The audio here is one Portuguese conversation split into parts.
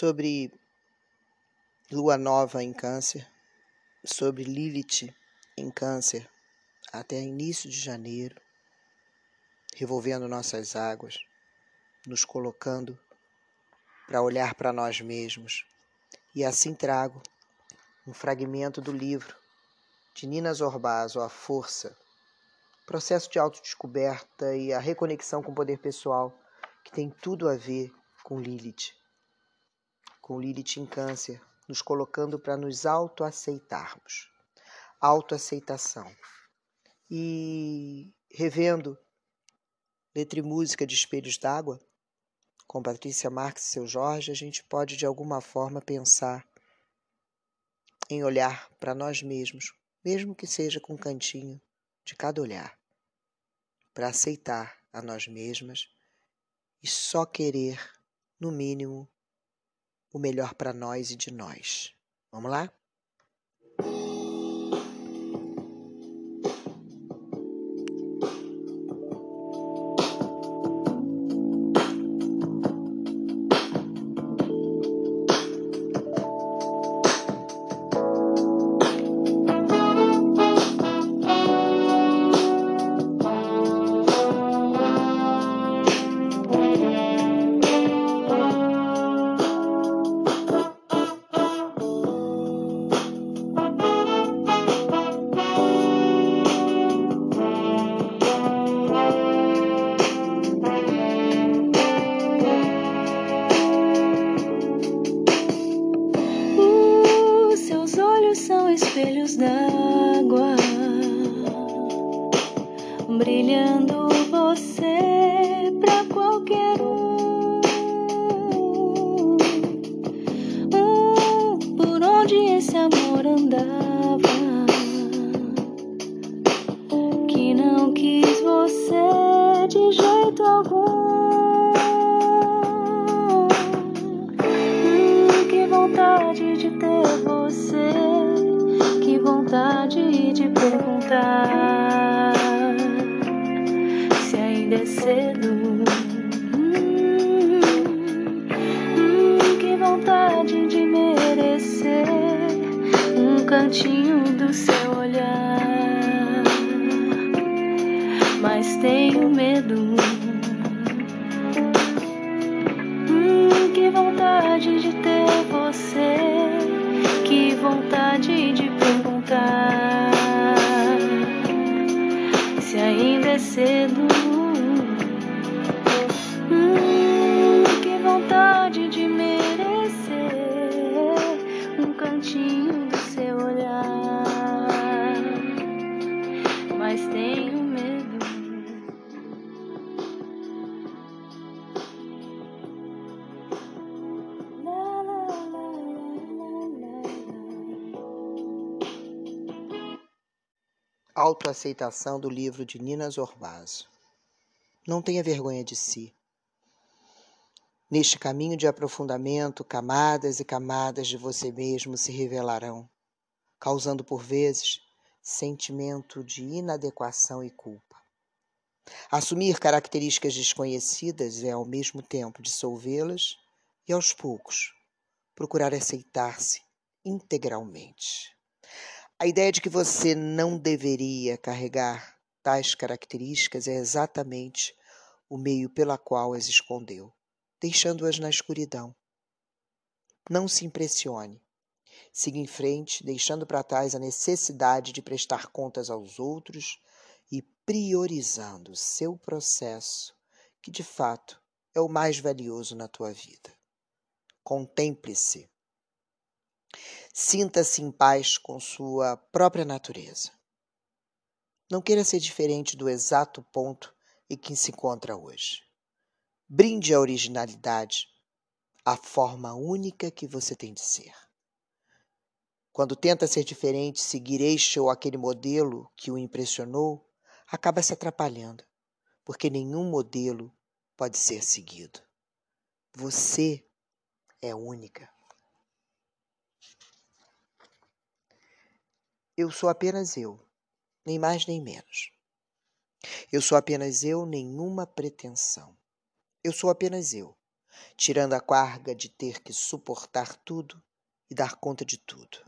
sobre lua nova em Câncer, sobre Lilith em Câncer até início de janeiro, revolvendo nossas águas, nos colocando para olhar para nós mesmos. E assim trago um fragmento do livro de Nina Zorbazo, A Força, processo de autodescoberta e a reconexão com o poder pessoal, que tem tudo a ver com Lilith. Com Lilith em câncer, nos colocando para nos autoaceitarmos. Autoaceitação. E revendo letra e música de Espelhos d'Água, com Patrícia Marques e seu Jorge, a gente pode de alguma forma pensar em olhar para nós mesmos, mesmo que seja com um cantinho de cada olhar, para aceitar a nós mesmas e só querer, no mínimo, o melhor para nós e de nós. Vamos lá? esse amor andar. cantinho do seu olhar. Autoaceitação do livro de Nina Zorbazo. Não tenha vergonha de si. Neste caminho de aprofundamento, camadas e camadas de você mesmo se revelarão, causando por vezes sentimento de inadequação e culpa. Assumir características desconhecidas é ao mesmo tempo dissolvê-las e aos poucos procurar aceitar-se integralmente. A ideia de que você não deveria carregar tais características é exatamente o meio pela qual as escondeu, deixando-as na escuridão. Não se impressione. Siga em frente, deixando para trás a necessidade de prestar contas aos outros e priorizando seu processo, que de fato é o mais valioso na tua vida. Contemple-se Sinta-se em paz com sua própria natureza. Não queira ser diferente do exato ponto em que se encontra hoje. Brinde a originalidade, a forma única que você tem de ser. Quando tenta ser diferente, seguir este ou aquele modelo que o impressionou, acaba se atrapalhando, porque nenhum modelo pode ser seguido. Você é única. Eu sou apenas eu, nem mais nem menos. Eu sou apenas eu, nenhuma pretensão. Eu sou apenas eu, tirando a carga de ter que suportar tudo e dar conta de tudo.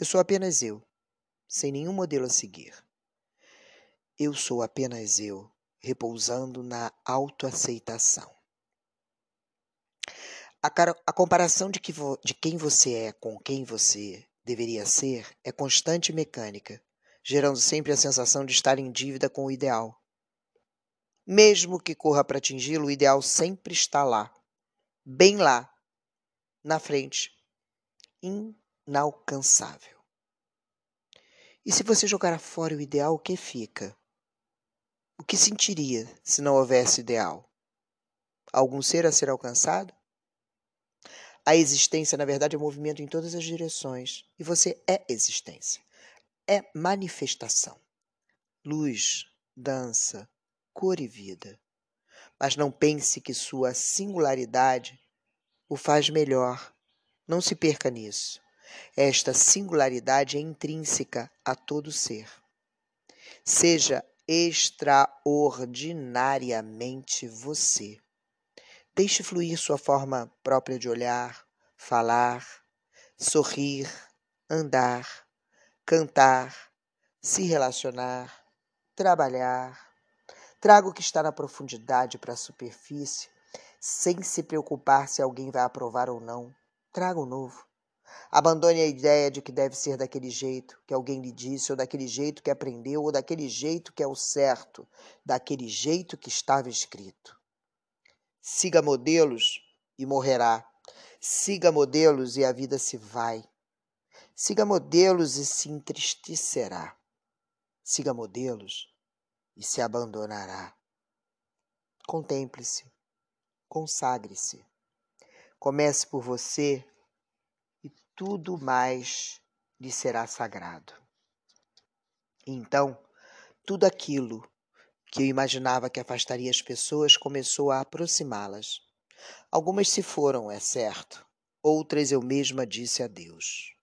Eu sou apenas eu, sem nenhum modelo a seguir. Eu sou apenas eu, repousando na autoaceitação. A, a comparação de, que de quem você é com quem você deveria ser é constante e mecânica, gerando sempre a sensação de estar em dívida com o ideal. Mesmo que corra para atingi-lo, o ideal sempre está lá, bem lá, na frente, inalcançável. E se você jogar fora o ideal, o que fica? O que sentiria se não houvesse ideal? Algum ser a ser alcançado? A existência, na verdade, é movimento em todas as direções. E você é existência. É manifestação. Luz, dança, cor e vida. Mas não pense que sua singularidade o faz melhor. Não se perca nisso. Esta singularidade é intrínseca a todo ser. Seja extraordinariamente você. Deixe fluir sua forma própria de olhar, falar, sorrir, andar, cantar, se relacionar, trabalhar. Traga o que está na profundidade para a superfície, sem se preocupar se alguém vai aprovar ou não. Traga o novo. Abandone a ideia de que deve ser daquele jeito que alguém lhe disse, ou daquele jeito que aprendeu, ou daquele jeito que é o certo, daquele jeito que estava escrito. Siga modelos e morrerá. Siga modelos e a vida se vai. Siga modelos e se entristecerá. Siga modelos e se abandonará. Contemple-se. Consagre-se. Comece por você e tudo mais lhe será sagrado. Então, tudo aquilo que eu imaginava que afastaria as pessoas começou a aproximá-las. Algumas se foram, é certo, outras eu mesma disse adeus.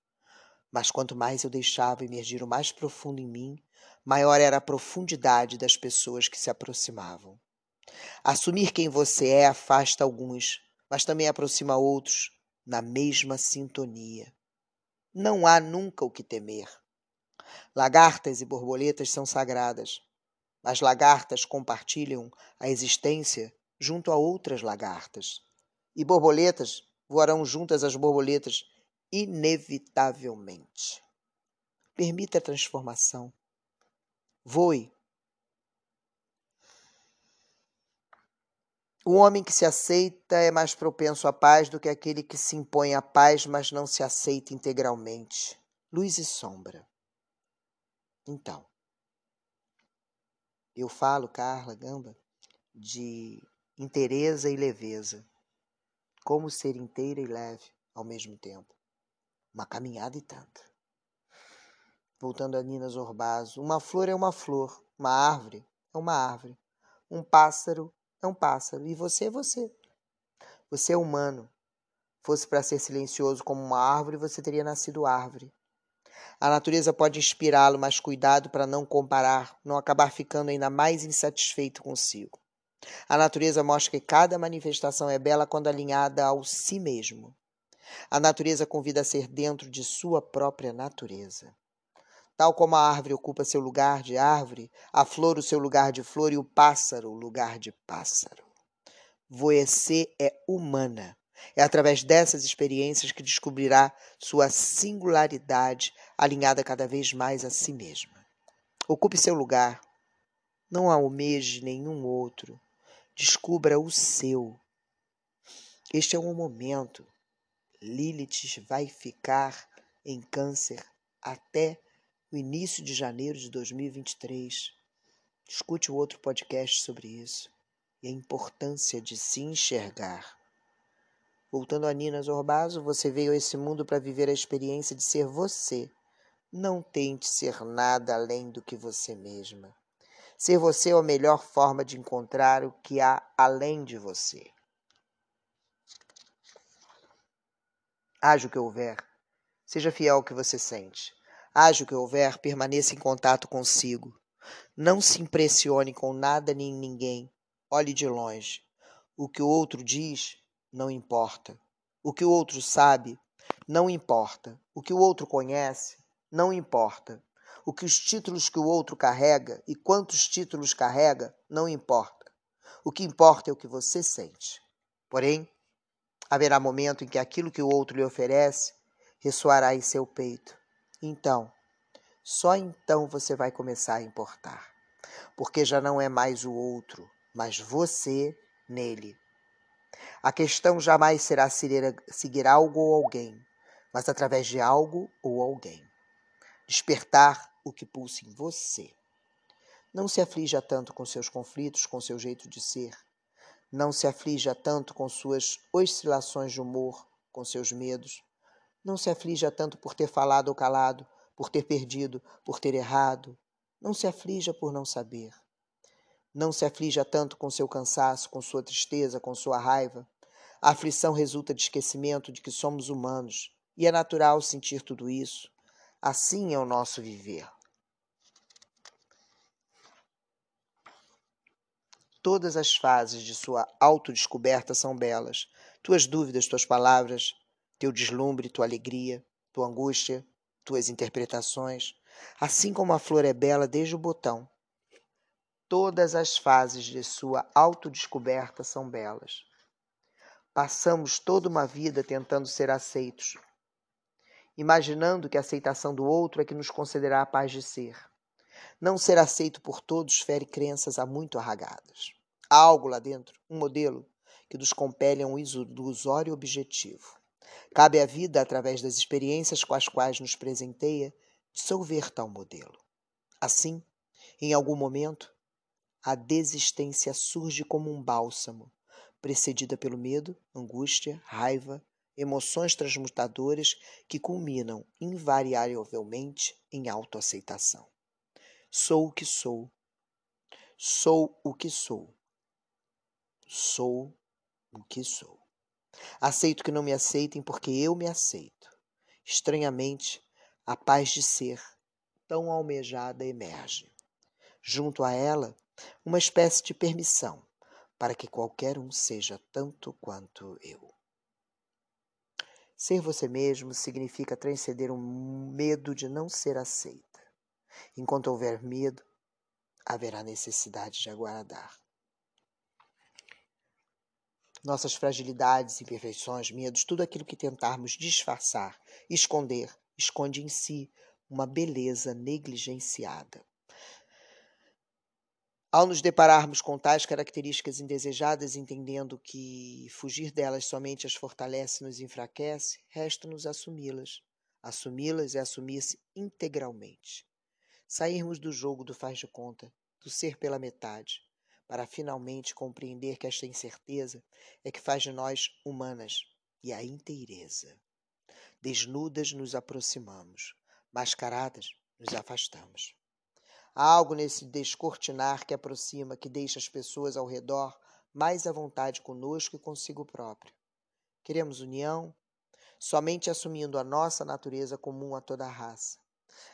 Mas quanto mais eu deixava emergir o mais profundo em mim, maior era a profundidade das pessoas que se aproximavam. Assumir quem você é afasta alguns, mas também aproxima outros na mesma sintonia. Não há nunca o que temer. Lagartas e borboletas são sagradas. As lagartas compartilham a existência junto a outras lagartas. E borboletas voarão juntas às borboletas, inevitavelmente. Permita a transformação. Voe. O homem que se aceita é mais propenso à paz do que aquele que se impõe à paz, mas não se aceita integralmente. Luz e sombra. Então, eu falo, Carla Gamba, de inteireza e leveza. Como ser inteira e leve ao mesmo tempo. Uma caminhada e tanta. Voltando a Nina Zorbazo, uma flor é uma flor, uma árvore é uma árvore, um pássaro é um pássaro, e você é você. Você é humano. Fosse para ser silencioso como uma árvore, você teria nascido árvore. A natureza pode inspirá-lo, mas cuidado para não comparar, não acabar ficando ainda mais insatisfeito consigo. A natureza mostra que cada manifestação é bela quando alinhada ao si mesmo. A natureza convida a ser dentro de sua própria natureza. Tal como a árvore ocupa seu lugar de árvore, a flor o seu lugar de flor e o pássaro o lugar de pássaro. Você é humana. É através dessas experiências que descobrirá sua singularidade alinhada cada vez mais a si mesma. Ocupe seu lugar. Não almeje nenhum outro. Descubra o seu. Este é um momento. Lilith vai ficar em Câncer até o início de janeiro de 2023. Escute o outro podcast sobre isso e a importância de se enxergar. Voltando a Nina Zorbazo, você veio a esse mundo para viver a experiência de ser você. Não tente ser nada além do que você mesma. Ser você é a melhor forma de encontrar o que há além de você. Haja o que houver, seja fiel ao que você sente. Haja o que houver, permaneça em contato consigo. Não se impressione com nada nem ninguém. Olhe de longe. O que o outro diz não importa. O que o outro sabe não importa. O que o outro conhece não importa. O que os títulos que o outro carrega e quantos títulos carrega não importa. O que importa é o que você sente. Porém, haverá momento em que aquilo que o outro lhe oferece ressoará em seu peito. Então, só então você vai começar a importar. Porque já não é mais o outro, mas você nele. A questão jamais será seguir algo ou alguém, mas através de algo ou alguém. Despertar o que pulsa em você. Não se aflija tanto com seus conflitos, com seu jeito de ser. Não se aflija tanto com suas oscilações de humor, com seus medos. Não se aflija tanto por ter falado ou calado, por ter perdido, por ter errado. Não se aflija por não saber. Não se aflija tanto com seu cansaço, com sua tristeza, com sua raiva. A aflição resulta de esquecimento de que somos humanos e é natural sentir tudo isso. Assim é o nosso viver. Todas as fases de sua autodescoberta são belas. Tuas dúvidas, tuas palavras, teu deslumbre, tua alegria, tua angústia, tuas interpretações. Assim como a flor é bela desde o botão, todas as fases de sua autodescoberta são belas. Passamos toda uma vida tentando ser aceitos, imaginando que a aceitação do outro é que nos concederá a paz de ser. Não ser aceito por todos fere crenças há muito arragadas. Há algo lá dentro, um modelo, que nos compele a um ilusório objetivo. Cabe à vida, através das experiências com as quais nos presenteia, dissolver tal modelo. Assim, em algum momento, a desistência surge como um bálsamo, precedida pelo medo, angústia, raiva, emoções transmutadoras que culminam invariavelmente em autoaceitação. Sou o que sou. Sou o que sou. Sou o que sou. Aceito que não me aceitem porque eu me aceito. Estranhamente, a paz de ser, tão almejada, emerge. Junto a ela, uma espécie de permissão para que qualquer um seja tanto quanto eu. Ser você mesmo significa transcender um medo de não ser aceita. Enquanto houver medo, haverá necessidade de aguardar. Nossas fragilidades, imperfeições, medos, tudo aquilo que tentarmos disfarçar, esconder, esconde em si uma beleza negligenciada. Ao nos depararmos com tais características indesejadas, entendendo que fugir delas somente as fortalece e nos enfraquece, resta-nos assumi-las. Assumi-las é assumir-se integralmente. Sairmos do jogo do faz de conta, do ser pela metade, para finalmente compreender que esta incerteza é que faz de nós humanas e a inteireza. Desnudas nos aproximamos, mascaradas nos afastamos. Há algo nesse descortinar que aproxima, que deixa as pessoas ao redor mais à vontade conosco e consigo próprio. Queremos união, somente assumindo a nossa natureza comum a toda a raça.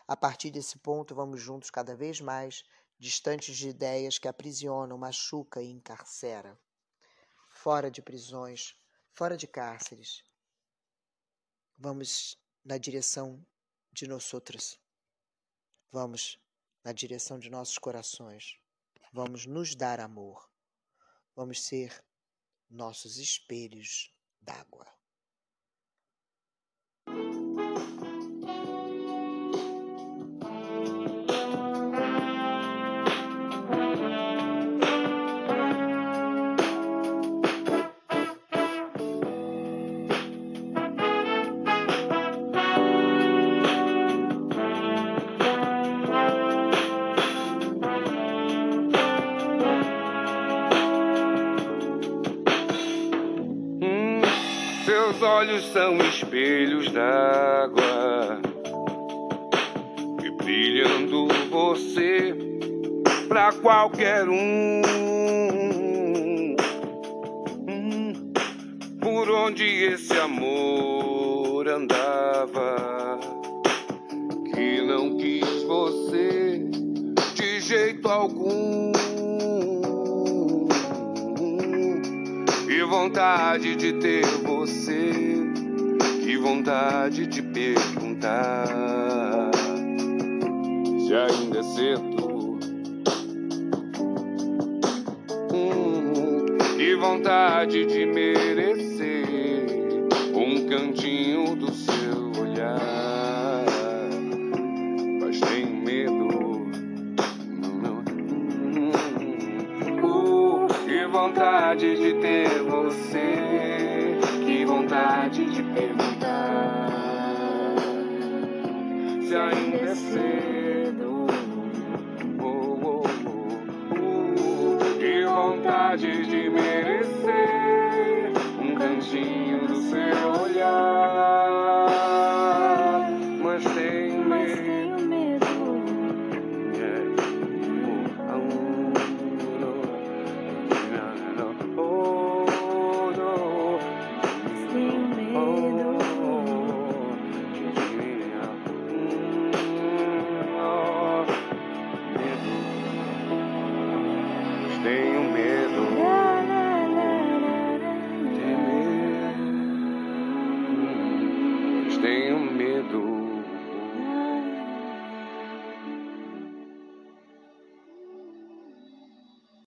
A partir desse ponto, vamos juntos cada vez mais, distantes de ideias que aprisionam, machuca e encarcera. Fora de prisões, fora de cárceres. Vamos na direção de nós. Vamos na direção de nossos corações. Vamos nos dar amor. Vamos ser nossos espelhos d'água. Seus olhos são espelhos d'água e brilhando você pra qualquer um. Hum, por onde esse amor andava, que não quis você de jeito algum. Vontade de ter você, que vontade de perguntar se ainda é cedo. Hum, que vontade de merecer um cantinho do seu vontade de ter você, que vontade de perguntar se ainda é cedo. Oh, oh, oh, uh, que vontade de merecer um cantinho do seu.